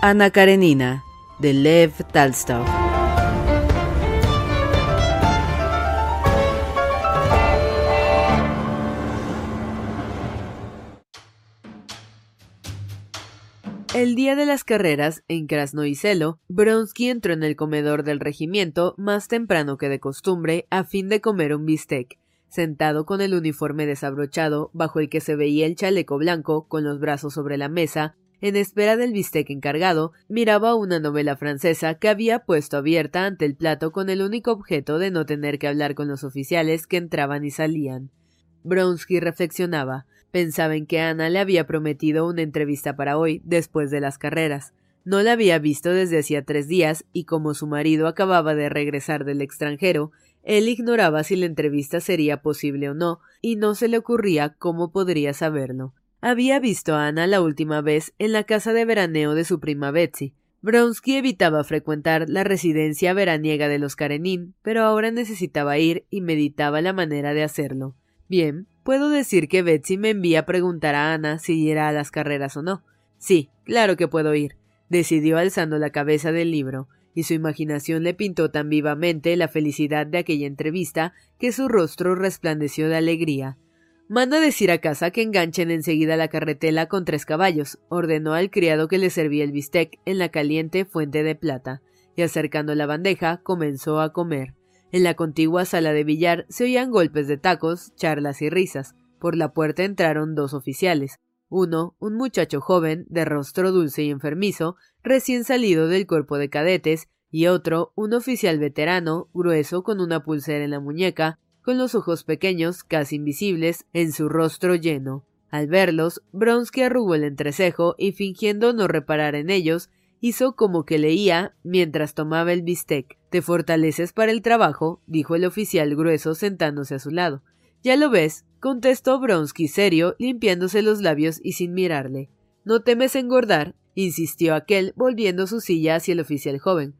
Ana Karenina, de Lev Talstov. El día de las carreras, en Krasnoiselo, Bronsky entró en el comedor del regimiento más temprano que de costumbre a fin de comer un bistec, sentado con el uniforme desabrochado, bajo el que se veía el chaleco blanco, con los brazos sobre la mesa, en espera del bistec encargado, miraba una novela francesa que había puesto abierta ante el plato con el único objeto de no tener que hablar con los oficiales que entraban y salían. Bronsky reflexionaba. Pensaba en que Ana le había prometido una entrevista para hoy, después de las carreras. No la había visto desde hacía tres días, y como su marido acababa de regresar del extranjero, él ignoraba si la entrevista sería posible o no, y no se le ocurría cómo podría saberlo. Había visto a Ana la última vez en la casa de veraneo de su prima Betsy. Bronsky evitaba frecuentar la residencia veraniega de los Karenin, pero ahora necesitaba ir y meditaba la manera de hacerlo. Bien, puedo decir que Betsy me envía a preguntar a Ana si irá a las carreras o no. Sí, claro que puedo ir, decidió alzando la cabeza del libro, y su imaginación le pintó tan vivamente la felicidad de aquella entrevista que su rostro resplandeció de alegría. Manda decir a casa que enganchen enseguida la carretela con tres caballos, ordenó al criado que le servía el bistec en la caliente fuente de plata, y acercando la bandeja comenzó a comer. En la contigua sala de billar se oían golpes de tacos, charlas y risas. Por la puerta entraron dos oficiales. Uno, un muchacho joven, de rostro dulce y enfermizo, recién salido del cuerpo de cadetes, y otro, un oficial veterano, grueso, con una pulsera en la muñeca, con los ojos pequeños, casi invisibles, en su rostro lleno. Al verlos, Bronsky arrugó el entrecejo y fingiendo no reparar en ellos, hizo como que leía mientras tomaba el bistec. Te fortaleces para el trabajo, dijo el oficial grueso sentándose a su lado. Ya lo ves, contestó Bronsky serio, limpiándose los labios y sin mirarle. No temes engordar, insistió aquel, volviendo su silla hacia el oficial joven.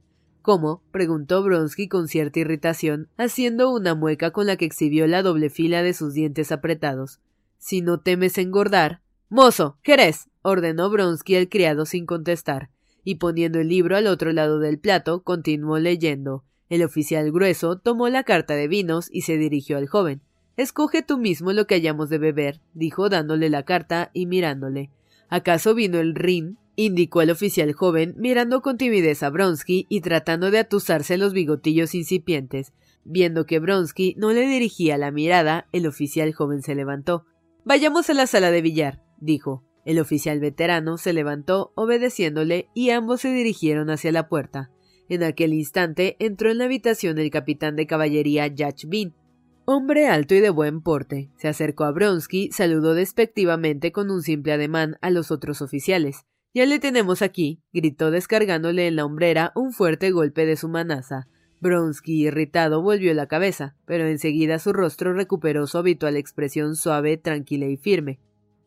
¿Cómo? preguntó Bronsky con cierta irritación, haciendo una mueca con la que exhibió la doble fila de sus dientes apretados. Si no temes engordar. Mozo, Jerez. ordenó Bronsky al criado sin contestar, y poniendo el libro al otro lado del plato, continuó leyendo. El oficial grueso tomó la carta de vinos y se dirigió al joven. Escoge tú mismo lo que hayamos de beber, dijo dándole la carta y mirándole. ¿Acaso vino el Rin? Indicó el oficial joven, mirando con timidez a Bronsky y tratando de atusarse los bigotillos incipientes. Viendo que Bronsky no le dirigía la mirada, el oficial joven se levantó. Vayamos a la sala de billar, dijo. El oficial veterano se levantó, obedeciéndole, y ambos se dirigieron hacia la puerta. En aquel instante entró en la habitación el capitán de caballería Yach Bin, hombre alto y de buen porte. Se acercó a Bronsky, saludó despectivamente con un simple ademán a los otros oficiales. Ya le tenemos aquí, gritó descargándole en la hombrera un fuerte golpe de su manaza. Bronsky, irritado, volvió la cabeza, pero enseguida su rostro recuperó su habitual expresión suave, tranquila y firme.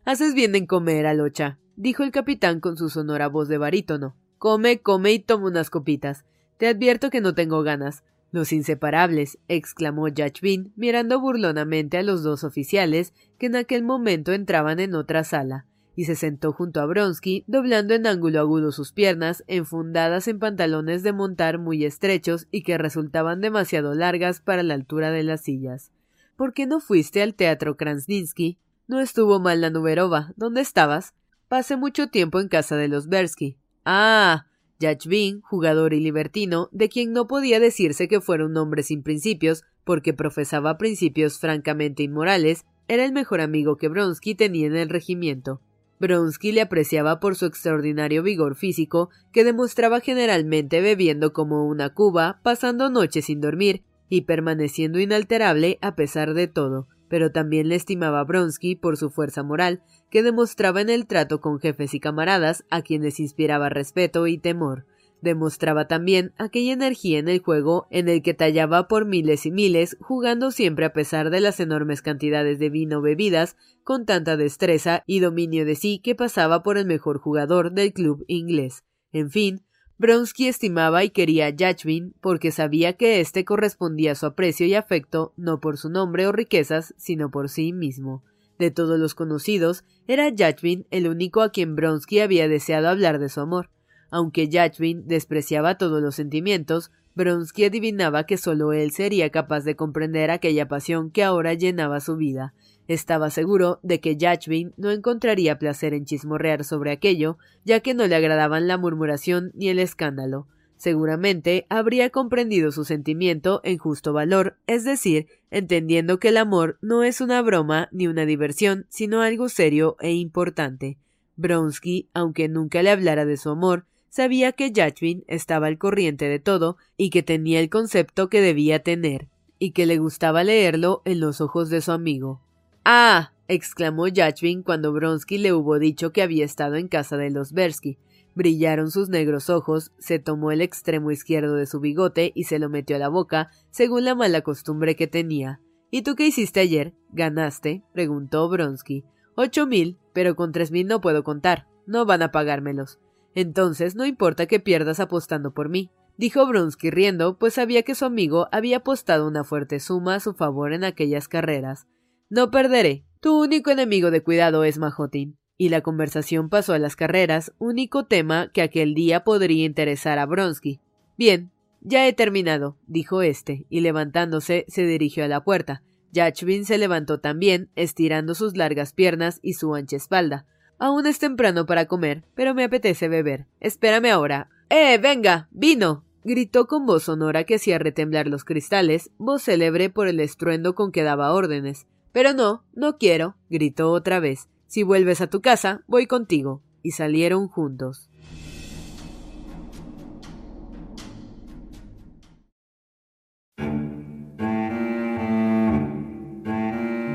Haces bien en comer, Alocha, dijo el capitán con su sonora voz de barítono. Come, come y toma unas copitas. Te advierto que no tengo ganas. Los inseparables, exclamó Yachvin, mirando burlonamente a los dos oficiales que en aquel momento entraban en otra sala y se sentó junto a Bronsky, doblando en ángulo agudo sus piernas, enfundadas en pantalones de montar muy estrechos y que resultaban demasiado largas para la altura de las sillas. ¿Por qué no fuiste al teatro Kransninsky? No estuvo mal la Nuberova. ¿Dónde estabas? Pasé mucho tiempo en casa de los Bersky. Ah. Yachvin, jugador y libertino, de quien no podía decirse que fuera un hombre sin principios, porque profesaba principios francamente inmorales, era el mejor amigo que Bronsky tenía en el regimiento. Bronsky le apreciaba por su extraordinario vigor físico, que demostraba generalmente bebiendo como una cuba, pasando noches sin dormir y permaneciendo inalterable a pesar de todo, pero también le estimaba Bronsky por su fuerza moral, que demostraba en el trato con jefes y camaradas a quienes inspiraba respeto y temor. Demostraba también aquella energía en el juego en el que tallaba por miles y miles, jugando siempre a pesar de las enormes cantidades de vino bebidas, con tanta destreza y dominio de sí que pasaba por el mejor jugador del club inglés. En fin, Bronsky estimaba y quería a Yachvin porque sabía que éste correspondía a su aprecio y afecto no por su nombre o riquezas, sino por sí mismo. De todos los conocidos, era Yachvin el único a quien Bronsky había deseado hablar de su amor. Aunque Yachvin despreciaba todos los sentimientos, Bronsky adivinaba que solo él sería capaz de comprender aquella pasión que ahora llenaba su vida. Estaba seguro de que Yachvin no encontraría placer en chismorrear sobre aquello, ya que no le agradaban la murmuración ni el escándalo. Seguramente habría comprendido su sentimiento en justo valor, es decir, entendiendo que el amor no es una broma ni una diversión, sino algo serio e importante. Bronsky, aunque nunca le hablara de su amor, sabía que Yachvin estaba al corriente de todo y que tenía el concepto que debía tener, y que le gustaba leerlo en los ojos de su amigo. Ah. exclamó Yachvin cuando Bronsky le hubo dicho que había estado en casa de los Bersky. Brillaron sus negros ojos, se tomó el extremo izquierdo de su bigote y se lo metió a la boca, según la mala costumbre que tenía. ¿Y tú qué hiciste ayer? ¿Ganaste? preguntó Bronsky. Ocho mil, pero con tres mil no puedo contar. No van a pagármelos. Entonces no importa que pierdas apostando por mí, dijo Bronsky riendo, pues sabía que su amigo había apostado una fuerte suma a su favor en aquellas carreras. No perderé. Tu único enemigo de cuidado es Majotin. Y la conversación pasó a las carreras, único tema que aquel día podría interesar a Bronsky. Bien, ya he terminado, dijo éste, y levantándose se dirigió a la puerta. Yachvin se levantó también, estirando sus largas piernas y su ancha espalda. Aún es temprano para comer, pero me apetece beber. Espérame ahora. ¡Eh, venga! ¡Vino! gritó con voz sonora que hacía retemblar los cristales, voz célebre por el estruendo con que daba órdenes. Pero no, no quiero, gritó otra vez. Si vuelves a tu casa, voy contigo. Y salieron juntos.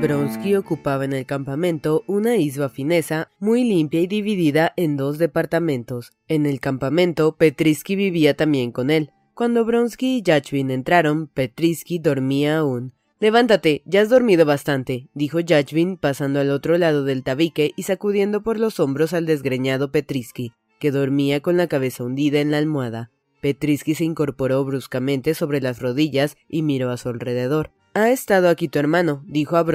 Bronsky ocupaba en el campamento una isba finesa muy limpia y dividida en dos departamentos. En el campamento, Petrisky vivía también con él. Cuando Bronsky y Yachvin entraron, Petrisky dormía aún. Levántate, ya has dormido bastante, dijo Yachvin pasando al otro lado del tabique y sacudiendo por los hombros al desgreñado Petrisky, que dormía con la cabeza hundida en la almohada. Petrisky se incorporó bruscamente sobre las rodillas y miró a su alrededor. Ha estado aquí tu hermano, dijo a.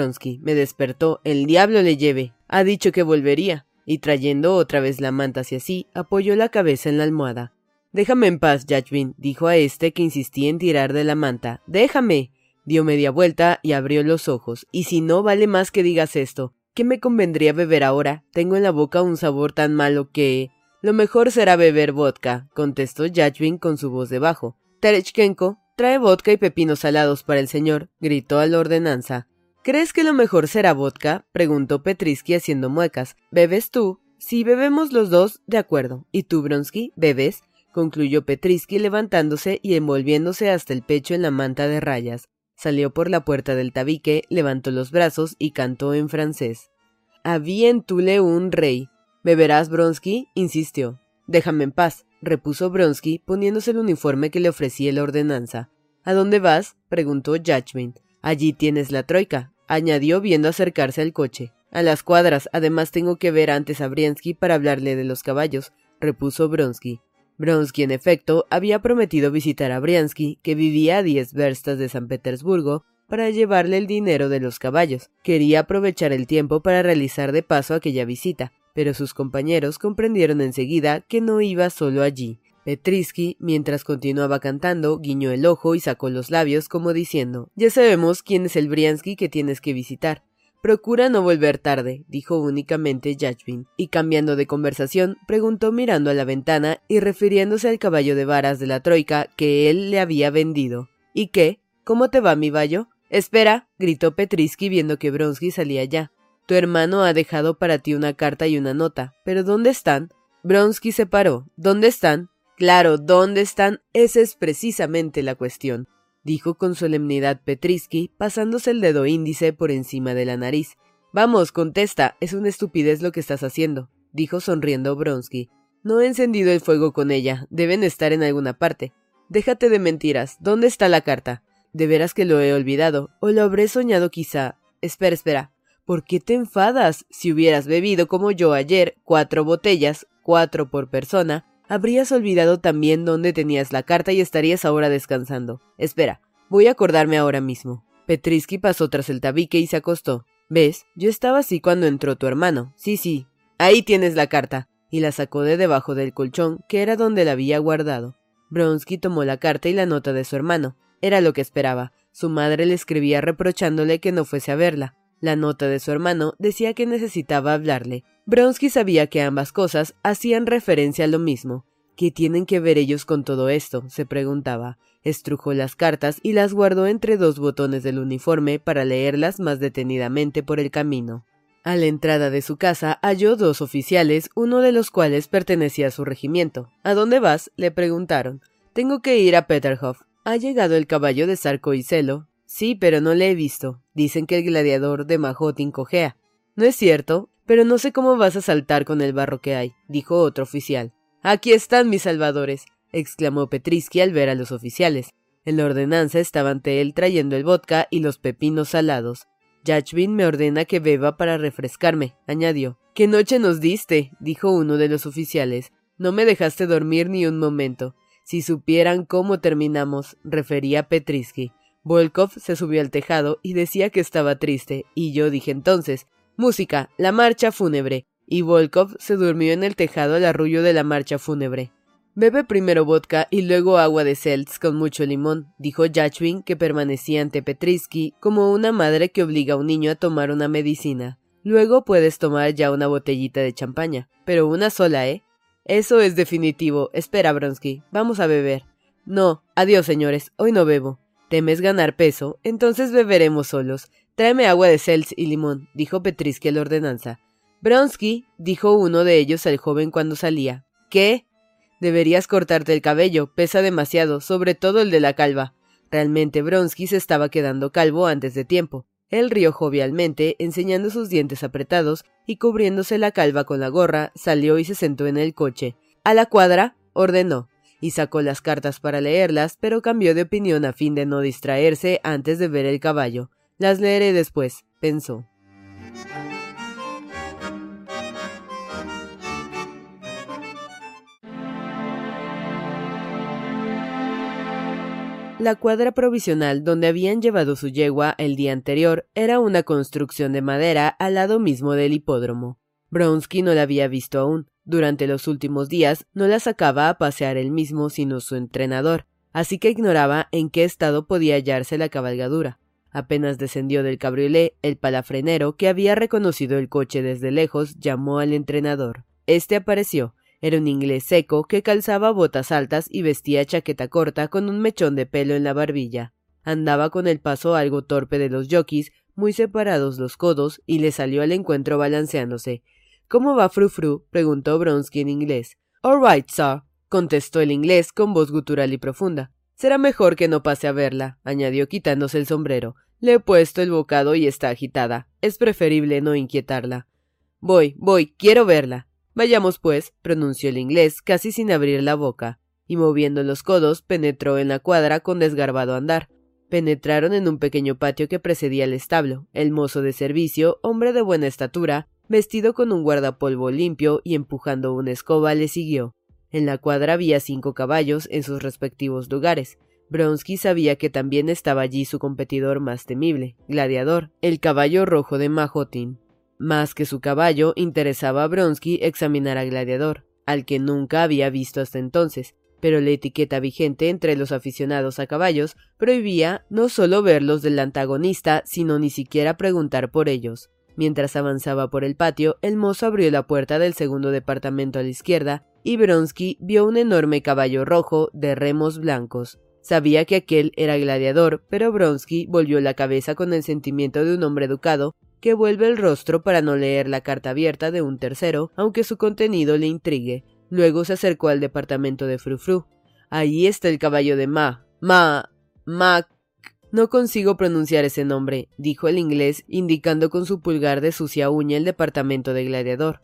Me despertó. El diablo le lleve. Ha dicho que volvería. Y trayendo otra vez la manta hacia sí, apoyó la cabeza en la almohada. Déjame en paz, Yachvin, dijo a este que insistía en tirar de la manta. Déjame. Dio media vuelta y abrió los ojos. Y si no vale más que digas esto. ¿Qué me convendría beber ahora? Tengo en la boca un sabor tan malo que. Lo mejor será beber vodka, contestó Yachvin con su voz de bajo. Terechkenko, Trae vodka y pepinos salados para el señor, gritó a la ordenanza. ¿Crees que lo mejor será vodka? preguntó Petrisky haciendo muecas. ¿Bebes tú? Si bebemos los dos, de acuerdo. ¿Y tú, Bronsky, bebes? concluyó Petrisky levantándose y envolviéndose hasta el pecho en la manta de rayas. Salió por la puerta del tabique, levantó los brazos y cantó en francés. Había en Tule un rey. ¿Beberás, Bronsky? insistió. Déjame en paz repuso Bronsky, poniéndose el uniforme que le ofrecía la ordenanza. ¿A dónde vas? preguntó Judgment. Allí tienes la troika, añadió viendo acercarse al coche. A las cuadras, además tengo que ver antes a Briansky para hablarle de los caballos, repuso Bronsky. Bronsky, en efecto, había prometido visitar a Briansky, que vivía a diez verstas de San Petersburgo, para llevarle el dinero de los caballos. Quería aprovechar el tiempo para realizar de paso aquella visita, pero sus compañeros comprendieron enseguida que no iba solo allí. Petrisky, mientras continuaba cantando, guiñó el ojo y sacó los labios como diciendo Ya sabemos quién es el Briansky que tienes que visitar. Procura no volver tarde, dijo únicamente Yachvin, y cambiando de conversación, preguntó mirando a la ventana y refiriéndose al caballo de varas de la troika que él le había vendido. ¿Y qué? ¿Cómo te va, mi vallo? Espera, gritó Petrisky viendo que Bronsky salía ya. Tu hermano ha dejado para ti una carta y una nota. ¿Pero dónde están? Bronsky se paró. ¿Dónde están? Claro, ¿dónde están? Esa es precisamente la cuestión, dijo con solemnidad Petrisky, pasándose el dedo índice por encima de la nariz. Vamos, contesta, es una estupidez lo que estás haciendo, dijo sonriendo Bronsky. No he encendido el fuego con ella, deben estar en alguna parte. Déjate de mentiras, ¿dónde está la carta? De veras que lo he olvidado, o lo habré soñado quizá. Espera, espera. ¿Por qué te enfadas? Si hubieras bebido como yo ayer cuatro botellas, cuatro por persona, habrías olvidado también dónde tenías la carta y estarías ahora descansando. Espera, voy a acordarme ahora mismo. Petrisky pasó tras el tabique y se acostó. ¿Ves? Yo estaba así cuando entró tu hermano. Sí, sí. Ahí tienes la carta. Y la sacó de debajo del colchón, que era donde la había guardado. Bronsky tomó la carta y la nota de su hermano. Era lo que esperaba. Su madre le escribía reprochándole que no fuese a verla. La nota de su hermano decía que necesitaba hablarle. Bronsky sabía que ambas cosas hacían referencia a lo mismo. ¿Qué tienen que ver ellos con todo esto? se preguntaba. Estrujó las cartas y las guardó entre dos botones del uniforme para leerlas más detenidamente por el camino. A la entrada de su casa halló dos oficiales, uno de los cuales pertenecía a su regimiento. ¿A dónde vas? le preguntaron. Tengo que ir a Peterhof. ¿Ha llegado el caballo de Sarco y Celo? Sí, pero no le he visto. Dicen que el gladiador de Majotin cojea. No es cierto, pero no sé cómo vas a saltar con el barro que hay, dijo otro oficial. Aquí están mis salvadores, exclamó Petrisky al ver a los oficiales. En la ordenanza estaba ante él trayendo el vodka y los pepinos salados. Yachvin me ordena que beba para refrescarme, añadió. ¿Qué noche nos diste? dijo uno de los oficiales. No me dejaste dormir ni un momento. Si supieran cómo terminamos, refería Petrisky. Volkov se subió al tejado y decía que estaba triste, y yo dije entonces, música, la marcha fúnebre, y Volkov se durmió en el tejado al arrullo de la marcha fúnebre. Bebe primero vodka y luego agua de seltz con mucho limón, dijo Yachwin, que permanecía ante Petrisky como una madre que obliga a un niño a tomar una medicina. Luego puedes tomar ya una botellita de champaña, pero una sola, ¿eh? Eso es definitivo. Espera, Bronsky, vamos a beber. No, adiós, señores, hoy no bebo. ¿Temes ganar peso? Entonces beberemos solos. Tráeme agua de seltz y limón, dijo Petrisky a la ordenanza. Bronsky, dijo uno de ellos al joven cuando salía. ¿Qué? Deberías cortarte el cabello, pesa demasiado, sobre todo el de la calva. Realmente Bronsky se estaba quedando calvo antes de tiempo. Él rió jovialmente, enseñando sus dientes apretados, y cubriéndose la calva con la gorra, salió y se sentó en el coche. A la cuadra, ordenó, y sacó las cartas para leerlas, pero cambió de opinión a fin de no distraerse antes de ver el caballo. Las leeré después, pensó. La cuadra provisional donde habían llevado su yegua el día anterior era una construcción de madera al lado mismo del hipódromo. Bronsky no la había visto aún. Durante los últimos días no la sacaba a pasear él mismo sino su entrenador, así que ignoraba en qué estado podía hallarse la cabalgadura. Apenas descendió del cabriolé, el palafrenero, que había reconocido el coche desde lejos, llamó al entrenador. Este apareció, era un inglés seco que calzaba botas altas y vestía chaqueta corta con un mechón de pelo en la barbilla. Andaba con el paso algo torpe de los jockeys, muy separados los codos, y le salió al encuentro balanceándose. ¿Cómo va Frufru? preguntó Bronsky en inglés. All right, sir, contestó el inglés con voz gutural y profunda. Será mejor que no pase a verla, añadió quitándose el sombrero. Le he puesto el bocado y está agitada. Es preferible no inquietarla. Voy, voy, quiero verla. Vayamos, pues, pronunció el inglés, casi sin abrir la boca, y moviendo los codos penetró en la cuadra con desgarbado andar. Penetraron en un pequeño patio que precedía el establo. El mozo de servicio, hombre de buena estatura, vestido con un guardapolvo limpio y empujando una escoba, le siguió. En la cuadra había cinco caballos en sus respectivos lugares. Bronsky sabía que también estaba allí su competidor más temible, Gladiador, el caballo rojo de Majotin. Más que su caballo, interesaba a Bronsky examinar a Gladiador, al que nunca había visto hasta entonces, pero la etiqueta vigente entre los aficionados a caballos prohibía no solo verlos del antagonista, sino ni siquiera preguntar por ellos. Mientras avanzaba por el patio, el mozo abrió la puerta del segundo departamento a la izquierda y Bronsky vio un enorme caballo rojo de remos blancos. Sabía que aquel era gladiador, pero Bronsky volvió la cabeza con el sentimiento de un hombre educado que vuelve el rostro para no leer la carta abierta de un tercero, aunque su contenido le intrigue. Luego se acercó al departamento de Frufru. Ahí está el caballo de Ma. Ma. Ma. No consigo pronunciar ese nombre, dijo el inglés, indicando con su pulgar de sucia uña el departamento de gladiador.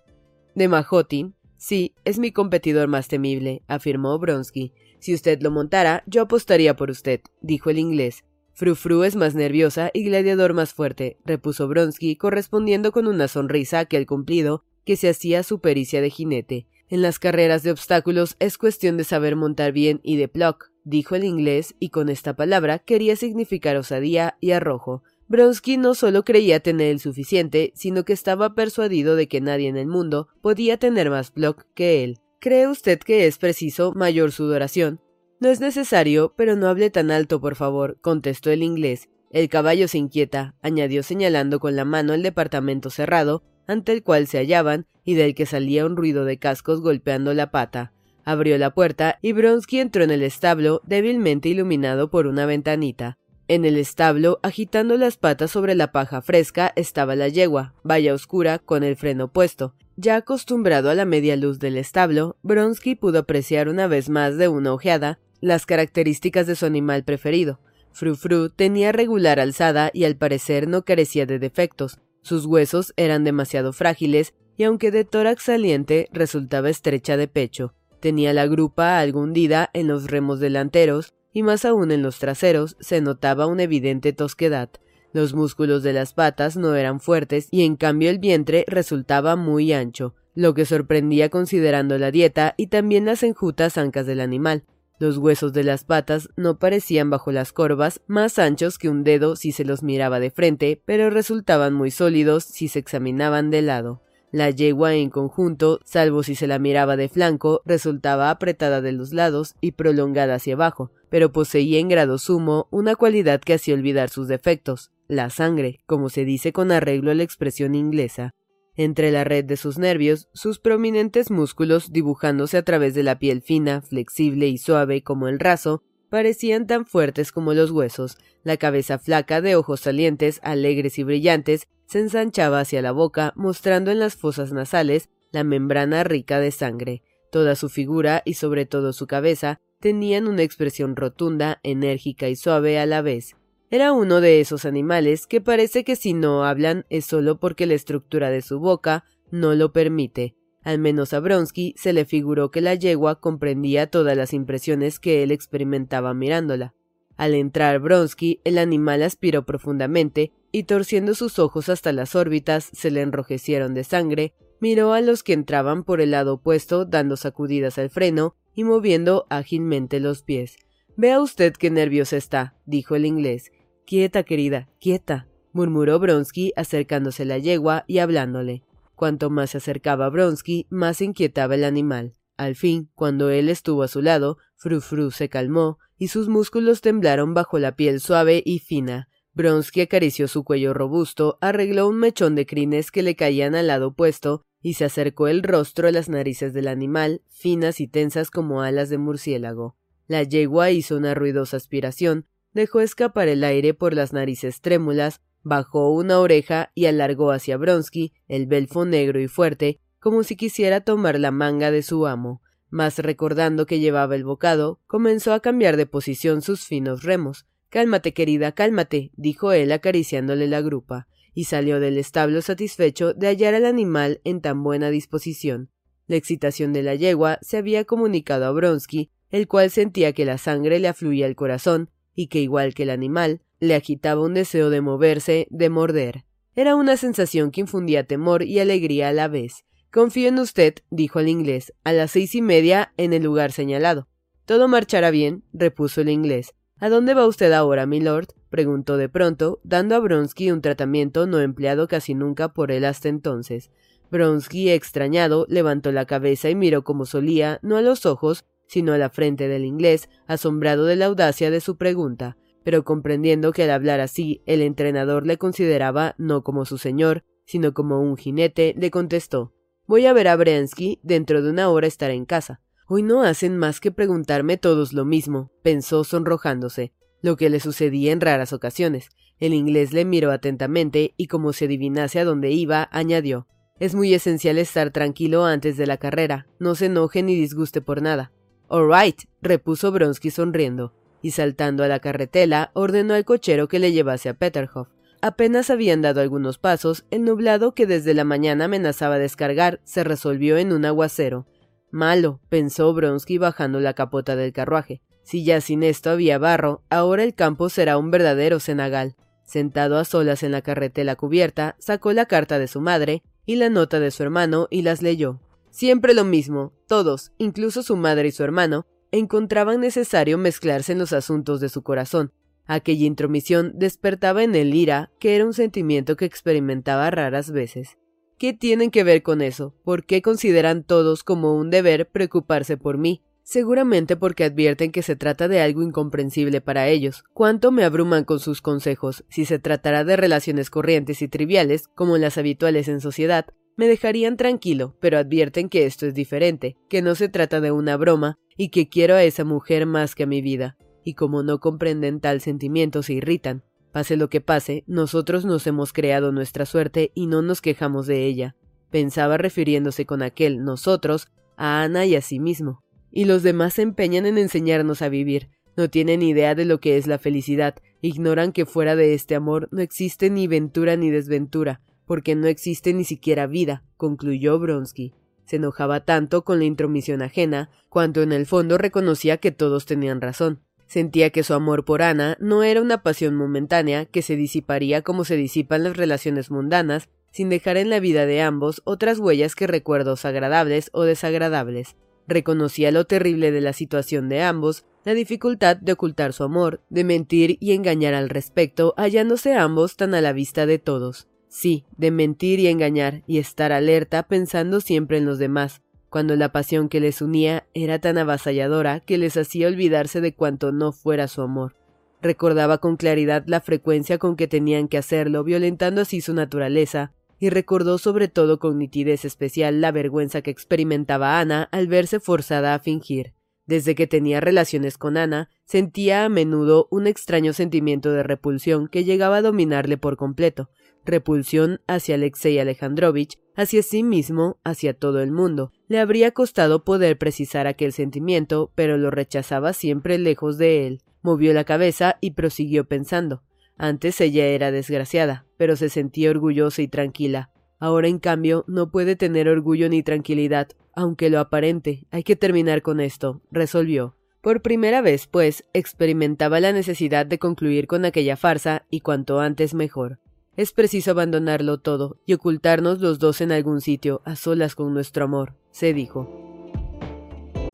De Majotin. Sí, es mi competidor más temible, afirmó Bronsky. Si usted lo montara, yo apostaría por usted, dijo el inglés. Frufru es más nerviosa y Gladiador más fuerte, repuso Bronsky, correspondiendo con una sonrisa a aquel cumplido que se hacía su pericia de jinete. En las carreras de obstáculos es cuestión de saber montar bien y de ploc, dijo el inglés, y con esta palabra quería significar osadía y arrojo. Bronsky no solo creía tener el suficiente, sino que estaba persuadido de que nadie en el mundo podía tener más ploc que él. ¿Cree usted que es preciso mayor sudoración? No es necesario, pero no hable tan alto, por favor, contestó el inglés. El caballo se inquieta, añadió señalando con la mano el departamento cerrado, ante el cual se hallaban, y del que salía un ruido de cascos golpeando la pata. Abrió la puerta y Bronsky entró en el establo, débilmente iluminado por una ventanita. En el establo, agitando las patas sobre la paja fresca, estaba la yegua, valla oscura, con el freno puesto. Ya acostumbrado a la media luz del establo, Bronsky pudo apreciar una vez más de una ojeada las características de su animal preferido. Frufru tenía regular alzada y al parecer no carecía de defectos. Sus huesos eran demasiado frágiles y aunque de tórax saliente resultaba estrecha de pecho. Tenía la grupa algo hundida en los remos delanteros y más aún en los traseros se notaba una evidente tosquedad. Los músculos de las patas no eran fuertes y en cambio el vientre resultaba muy ancho, lo que sorprendía considerando la dieta y también las enjutas ancas del animal. Los huesos de las patas no parecían bajo las corvas más anchos que un dedo si se los miraba de frente, pero resultaban muy sólidos si se examinaban de lado. La yegua en conjunto, salvo si se la miraba de flanco, resultaba apretada de los lados y prolongada hacia abajo, pero poseía en grado sumo una cualidad que hacía olvidar sus defectos, la sangre, como se dice con arreglo a la expresión inglesa. Entre la red de sus nervios, sus prominentes músculos, dibujándose a través de la piel fina, flexible y suave como el raso, parecían tan fuertes como los huesos. La cabeza flaca, de ojos salientes, alegres y brillantes, se ensanchaba hacia la boca, mostrando en las fosas nasales la membrana rica de sangre. Toda su figura y sobre todo su cabeza tenían una expresión rotunda, enérgica y suave a la vez. Era uno de esos animales que parece que si no hablan es solo porque la estructura de su boca no lo permite. Al menos a Bronsky se le figuró que la yegua comprendía todas las impresiones que él experimentaba mirándola. Al entrar Bronsky, el animal aspiró profundamente y torciendo sus ojos hasta las órbitas se le enrojecieron de sangre, miró a los que entraban por el lado opuesto dando sacudidas al freno y moviendo ágilmente los pies. Vea usted qué nerviosa está, dijo el inglés. Quieta, querida, quieta, murmuró Bronsky acercándose la yegua y hablándole. Cuanto más se acercaba Bronsky, más inquietaba el animal. Al fin, cuando él estuvo a su lado, Frufru se calmó y sus músculos temblaron bajo la piel suave y fina. Bronsky acarició su cuello robusto, arregló un mechón de crines que le caían al lado opuesto y se acercó el rostro a las narices del animal, finas y tensas como alas de murciélago. La yegua hizo una ruidosa aspiración, dejó escapar el aire por las narices trémulas, bajó una oreja y alargó hacia Bronsky el belfo negro y fuerte, como si quisiera tomar la manga de su amo. Mas recordando que llevaba el bocado, comenzó a cambiar de posición sus finos remos. Cálmate, querida, cálmate, dijo él acariciándole la grupa, y salió del establo satisfecho de hallar al animal en tan buena disposición. La excitación de la yegua se había comunicado a Bronsky, el cual sentía que la sangre le afluía al corazón y que igual que el animal, le agitaba un deseo de moverse, de morder. Era una sensación que infundía temor y alegría a la vez. Confío en usted, dijo el inglés, a las seis y media en el lugar señalado. Todo marchará bien, repuso el inglés. ¿A dónde va usted ahora, milord? preguntó de pronto, dando a Bronsky un tratamiento no empleado casi nunca por él hasta entonces. Bronsky, extrañado, levantó la cabeza y miró como solía, no a los ojos, sino a la frente del inglés, asombrado de la audacia de su pregunta, pero comprendiendo que al hablar así el entrenador le consideraba no como su señor, sino como un jinete, le contestó Voy a ver a Brensky, dentro de una hora estará en casa. Hoy no hacen más que preguntarme todos lo mismo, pensó sonrojándose, lo que le sucedía en raras ocasiones. El inglés le miró atentamente y como si adivinase a dónde iba, añadió Es muy esencial estar tranquilo antes de la carrera, no se enoje ni disguste por nada. All right, repuso Bronsky sonriendo, y saltando a la carretela, ordenó al cochero que le llevase a Peterhoff. Apenas habían dado algunos pasos, el nublado que desde la mañana amenazaba descargar se resolvió en un aguacero. Malo, pensó Bronsky bajando la capota del carruaje. Si ya sin esto había barro, ahora el campo será un verdadero cenagal. Sentado a solas en la carretela cubierta, sacó la carta de su madre y la nota de su hermano y las leyó. Siempre lo mismo, todos, incluso su madre y su hermano, encontraban necesario mezclarse en los asuntos de su corazón, Aquella intromisión despertaba en él ira, que era un sentimiento que experimentaba raras veces. ¿Qué tienen que ver con eso? ¿Por qué consideran todos como un deber preocuparse por mí? Seguramente porque advierten que se trata de algo incomprensible para ellos. ¿Cuánto me abruman con sus consejos? Si se tratara de relaciones corrientes y triviales, como las habituales en sociedad, me dejarían tranquilo, pero advierten que esto es diferente, que no se trata de una broma, y que quiero a esa mujer más que a mi vida y como no comprenden tal sentimiento se irritan. Pase lo que pase, nosotros nos hemos creado nuestra suerte y no nos quejamos de ella. Pensaba refiriéndose con aquel nosotros a Ana y a sí mismo. Y los demás se empeñan en enseñarnos a vivir. No tienen idea de lo que es la felicidad, ignoran que fuera de este amor no existe ni ventura ni desventura, porque no existe ni siquiera vida, concluyó Bronsky. Se enojaba tanto con la intromisión ajena, cuanto en el fondo reconocía que todos tenían razón. Sentía que su amor por Ana no era una pasión momentánea que se disiparía como se disipan las relaciones mundanas, sin dejar en la vida de ambos otras huellas que recuerdos agradables o desagradables. Reconocía lo terrible de la situación de ambos, la dificultad de ocultar su amor, de mentir y engañar al respecto, hallándose ambos tan a la vista de todos. Sí, de mentir y engañar, y estar alerta pensando siempre en los demás, cuando la pasión que les unía era tan avasalladora que les hacía olvidarse de cuanto no fuera su amor. Recordaba con claridad la frecuencia con que tenían que hacerlo, violentando así su naturaleza, y recordó sobre todo con nitidez especial la vergüenza que experimentaba Ana al verse forzada a fingir. Desde que tenía relaciones con Ana, sentía a menudo un extraño sentimiento de repulsión que llegaba a dominarle por completo, repulsión hacia Alexei Alejandrovich, hacia sí mismo, hacia todo el mundo. Le habría costado poder precisar aquel sentimiento, pero lo rechazaba siempre lejos de él. Movió la cabeza y prosiguió pensando. Antes ella era desgraciada, pero se sentía orgullosa y tranquila. Ahora, en cambio, no puede tener orgullo ni tranquilidad, aunque lo aparente. Hay que terminar con esto, resolvió. Por primera vez, pues, experimentaba la necesidad de concluir con aquella farsa y cuanto antes mejor. Es preciso abandonarlo todo y ocultarnos los dos en algún sitio, a solas con nuestro amor, se dijo.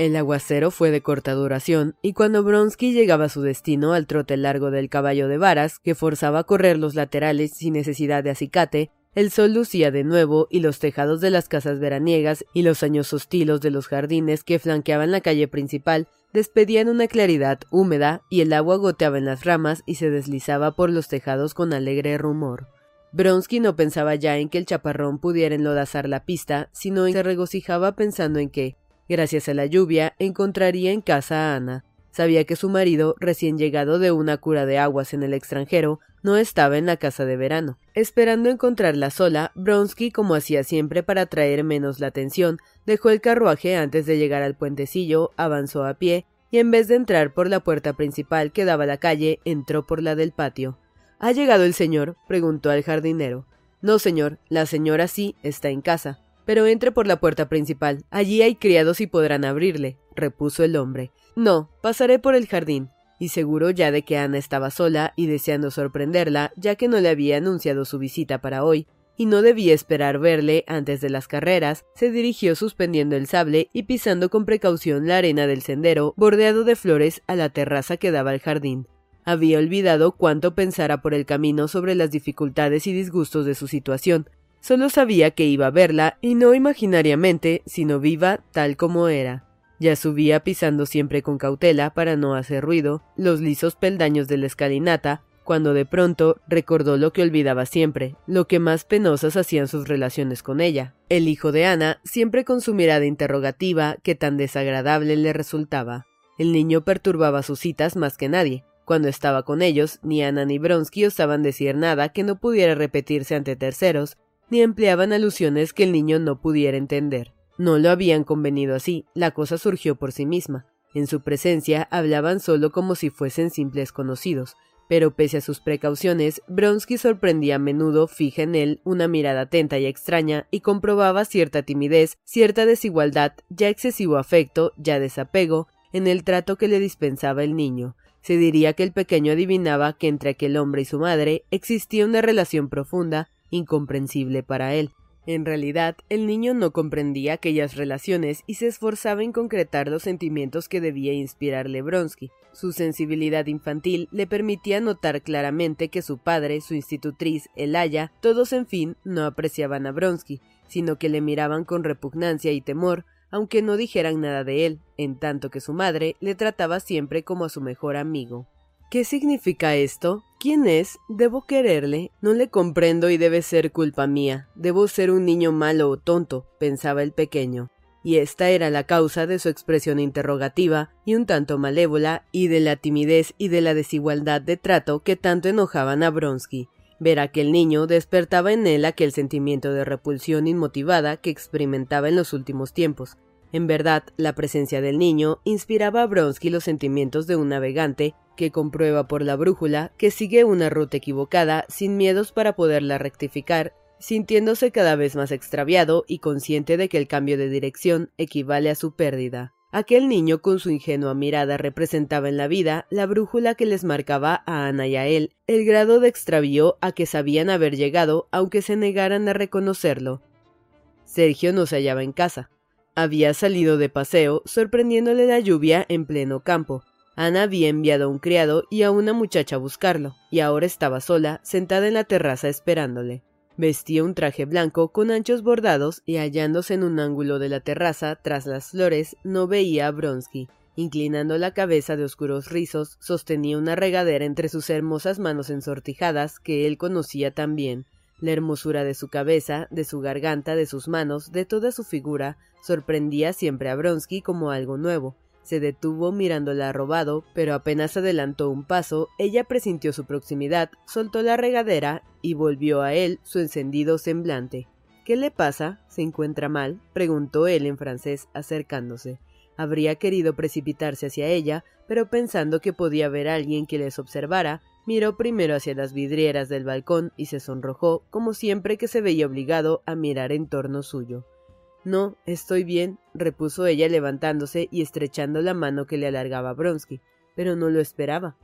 El aguacero fue de corta duración, y cuando Bronsky llegaba a su destino al trote largo del caballo de varas, que forzaba a correr los laterales sin necesidad de acicate, el sol lucía de nuevo y los tejados de las casas veraniegas y los añosos tilos de los jardines que flanqueaban la calle principal despedían una claridad húmeda y el agua goteaba en las ramas y se deslizaba por los tejados con alegre rumor. Bronsky no pensaba ya en que el chaparrón pudiera enlodazar la pista, sino en que se regocijaba pensando en que, Gracias a la lluvia, encontraría en casa a Ana. Sabía que su marido, recién llegado de una cura de aguas en el extranjero, no estaba en la casa de verano. Esperando encontrarla sola, Bronsky, como hacía siempre para atraer menos la atención, dejó el carruaje antes de llegar al puentecillo, avanzó a pie, y en vez de entrar por la puerta principal que daba a la calle, entró por la del patio. ¿Ha llegado el señor? preguntó al jardinero. No, señor, la señora sí está en casa Pero entre por la puerta principal. Allí hay criados y podrán abrirle, repuso el hombre. No, pasaré por el jardín. Y seguro ya de que Ana estaba sola y deseando sorprenderla, ya que no le había anunciado su visita para hoy, y no debía esperar verle antes de las carreras, se dirigió suspendiendo el sable y pisando con precaución la arena del sendero, bordeado de flores, a la terraza que daba al jardín. Había olvidado cuánto pensara por el camino sobre las dificultades y disgustos de su situación. Solo sabía que iba a verla, y no imaginariamente, sino viva tal como era. Ya subía pisando siempre con cautela para no hacer ruido los lisos peldaños de la escalinata, cuando de pronto recordó lo que olvidaba siempre, lo que más penosas hacían sus relaciones con ella. El hijo de Ana, siempre con su mirada interrogativa que tan desagradable le resultaba. El niño perturbaba sus citas más que nadie. Cuando estaba con ellos, ni Ana ni Bronsky osaban decir nada que no pudiera repetirse ante terceros, ni empleaban alusiones que el niño no pudiera entender. No lo habían convenido así, la cosa surgió por sí misma. En su presencia hablaban solo como si fuesen simples conocidos, pero pese a sus precauciones, Bronsky sorprendía a menudo fija en él una mirada atenta y extraña y comprobaba cierta timidez, cierta desigualdad, ya excesivo afecto, ya desapego, en el trato que le dispensaba el niño. Se diría que el pequeño adivinaba que entre aquel hombre y su madre existía una relación profunda, incomprensible para él. En realidad, el niño no comprendía aquellas relaciones y se esforzaba en concretar los sentimientos que debía inspirarle Bronsky. Su sensibilidad infantil le permitía notar claramente que su padre, su institutriz, el Aya, todos en fin no apreciaban a Bronsky, sino que le miraban con repugnancia y temor, aunque no dijeran nada de él, en tanto que su madre le trataba siempre como a su mejor amigo. ¿Qué significa esto? ¿Quién es? ¿Debo quererle? No le comprendo y debe ser culpa mía. Debo ser un niño malo o tonto, pensaba el pequeño. Y esta era la causa de su expresión interrogativa y un tanto malévola y de la timidez y de la desigualdad de trato que tanto enojaban a Bronsky. Ver a aquel niño despertaba en él aquel sentimiento de repulsión inmotivada que experimentaba en los últimos tiempos, en verdad, la presencia del niño inspiraba a Bronsky los sentimientos de un navegante que comprueba por la brújula que sigue una ruta equivocada sin miedos para poderla rectificar, sintiéndose cada vez más extraviado y consciente de que el cambio de dirección equivale a su pérdida. Aquel niño con su ingenua mirada representaba en la vida la brújula que les marcaba a Ana y a él el grado de extravío a que sabían haber llegado aunque se negaran a reconocerlo. Sergio no se hallaba en casa. Había salido de paseo, sorprendiéndole la lluvia en pleno campo. Ana había enviado a un criado y a una muchacha a buscarlo, y ahora estaba sola, sentada en la terraza esperándole. Vestía un traje blanco con anchos bordados y hallándose en un ángulo de la terraza, tras las flores, no veía a Bronsky. Inclinando la cabeza de oscuros rizos, sostenía una regadera entre sus hermosas manos ensortijadas que él conocía tan bien. La hermosura de su cabeza, de su garganta, de sus manos, de toda su figura, sorprendía siempre a Bronsky como algo nuevo. Se detuvo mirándola arrobado, pero apenas adelantó un paso, ella presintió su proximidad, soltó la regadera y volvió a él su encendido semblante. ¿Qué le pasa? ¿Se encuentra mal? preguntó él en francés, acercándose. Habría querido precipitarse hacia ella, pero pensando que podía ver a alguien que les observara, Miró primero hacia las vidrieras del balcón y se sonrojó, como siempre que se veía obligado a mirar en torno suyo. No, estoy bien, repuso ella levantándose y estrechando la mano que le alargaba Bronsky, pero no lo esperaba.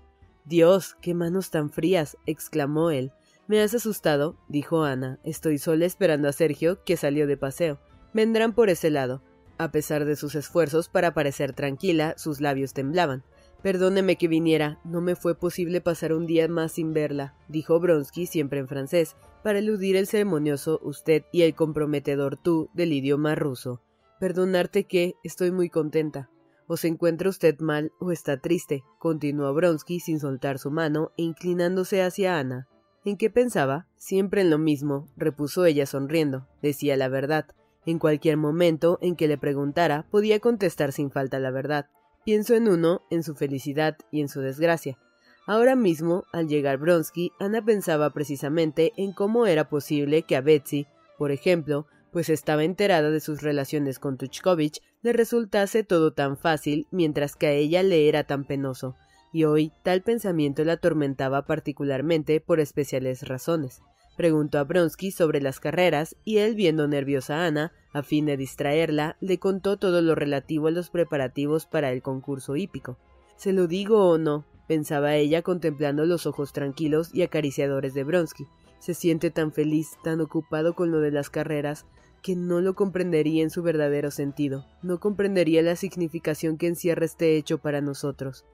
Dios, qué manos tan frías, exclamó él. Me has asustado, dijo Ana. Estoy sola esperando a Sergio, que salió de paseo. Vendrán por ese lado. A pesar de sus esfuerzos para parecer tranquila, sus labios temblaban. Perdóneme que viniera, no me fue posible pasar un día más sin verla, dijo Bronsky siempre en francés, para eludir el ceremonioso usted y el comprometedor tú del idioma ruso. Perdonarte que estoy muy contenta. O se encuentra usted mal o está triste, continuó Bronsky sin soltar su mano e inclinándose hacia Ana. ¿En qué pensaba? Siempre en lo mismo, repuso ella sonriendo. Decía la verdad. En cualquier momento en que le preguntara, podía contestar sin falta la verdad. Pienso en uno, en su felicidad y en su desgracia. Ahora mismo, al llegar Bronsky, Ana pensaba precisamente en cómo era posible que a Betsy, por ejemplo, pues estaba enterada de sus relaciones con Tuchkovich, le resultase todo tan fácil, mientras que a ella le era tan penoso, y hoy tal pensamiento la atormentaba particularmente por especiales razones. Preguntó a Bronsky sobre las carreras y él, viendo nerviosa a Ana, a fin de distraerla, le contó todo lo relativo a los preparativos para el concurso hípico. ¿Se lo digo o no? pensaba ella contemplando los ojos tranquilos y acariciadores de Bronsky. Se siente tan feliz, tan ocupado con lo de las carreras, que no lo comprendería en su verdadero sentido, no comprendería la significación que encierra este hecho para nosotros.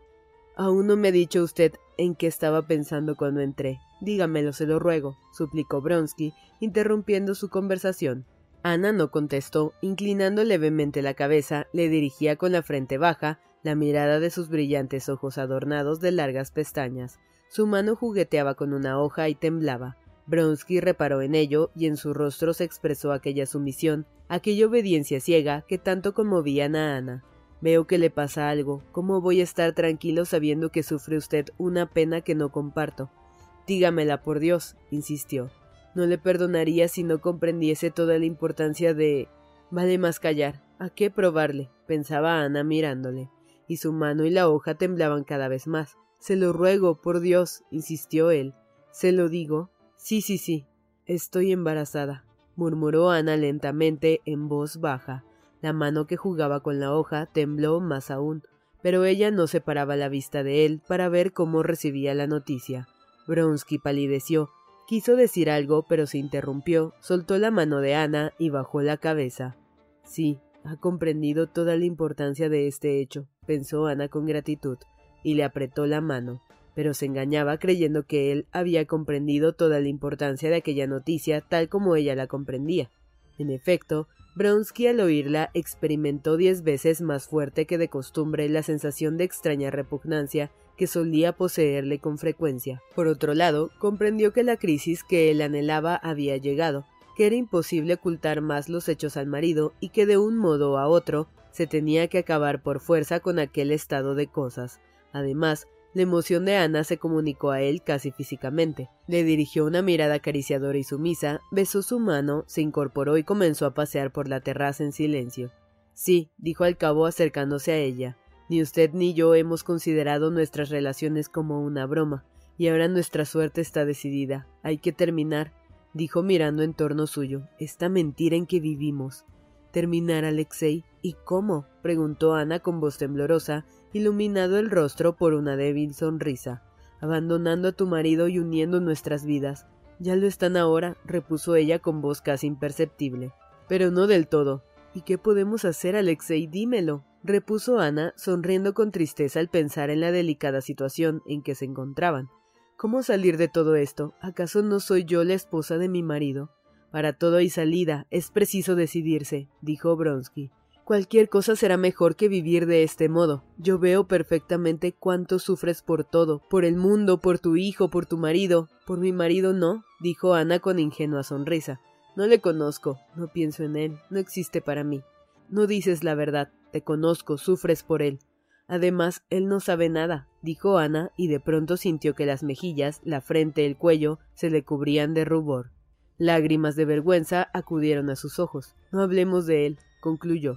Aún no me ha dicho usted en qué estaba pensando cuando entré. Dígamelo, se lo ruego, suplicó Bronsky, interrumpiendo su conversación. Ana no contestó, inclinando levemente la cabeza, le dirigía con la frente baja, la mirada de sus brillantes ojos adornados de largas pestañas. Su mano jugueteaba con una hoja y temblaba. Bronsky reparó en ello y en su rostro se expresó aquella sumisión, aquella obediencia ciega que tanto conmovían a Ana. Veo que le pasa algo. ¿Cómo voy a estar tranquilo sabiendo que sufre usted una pena que no comparto? Dígamela, por Dios, insistió. No le perdonaría si no comprendiese toda la importancia de. Vale más callar. ¿A qué probarle? pensaba Ana mirándole, y su mano y la hoja temblaban cada vez más. Se lo ruego, por Dios, insistió él. ¿Se lo digo? Sí, sí, sí. Estoy embarazada, murmuró Ana lentamente en voz baja. La mano que jugaba con la hoja tembló más aún, pero ella no separaba la vista de él para ver cómo recibía la noticia. Bronsky palideció. Quiso decir algo, pero se interrumpió, soltó la mano de Ana y bajó la cabeza. Sí, ha comprendido toda la importancia de este hecho, pensó Ana con gratitud, y le apretó la mano, pero se engañaba creyendo que él había comprendido toda la importancia de aquella noticia tal como ella la comprendía. En efecto, Bronsky al oírla experimentó diez veces más fuerte que de costumbre la sensación de extraña repugnancia que solía poseerle con frecuencia. Por otro lado, comprendió que la crisis que él anhelaba había llegado, que era imposible ocultar más los hechos al marido y que de un modo a otro se tenía que acabar por fuerza con aquel estado de cosas. Además, la emoción de Ana se comunicó a él casi físicamente. Le dirigió una mirada acariciadora y sumisa, besó su mano, se incorporó y comenzó a pasear por la terraza en silencio. Sí, dijo al cabo acercándose a ella. Ni usted ni yo hemos considerado nuestras relaciones como una broma, y ahora nuestra suerte está decidida. Hay que terminar, dijo mirando en torno suyo, esta mentira en que vivimos. ¿Terminar, Alexei? ¿Y cómo? preguntó Ana con voz temblorosa, iluminado el rostro por una débil sonrisa. Abandonando a tu marido y uniendo nuestras vidas. Ya lo están ahora, repuso ella con voz casi imperceptible. Pero no del todo. ¿Y qué podemos hacer, Alexei? Dímelo, repuso Ana, sonriendo con tristeza al pensar en la delicada situación en que se encontraban. ¿Cómo salir de todo esto? ¿Acaso no soy yo la esposa de mi marido? Para todo hay salida, es preciso decidirse, dijo Bronsky. Cualquier cosa será mejor que vivir de este modo. Yo veo perfectamente cuánto sufres por todo, por el mundo, por tu hijo, por tu marido. Por mi marido no, dijo Ana con ingenua sonrisa. No le conozco, no pienso en él, no existe para mí. No dices la verdad, te conozco, sufres por él. Además, él no sabe nada, dijo Ana, y de pronto sintió que las mejillas, la frente, el cuello, se le cubrían de rubor. Lágrimas de vergüenza acudieron a sus ojos. No hablemos de él, concluyó.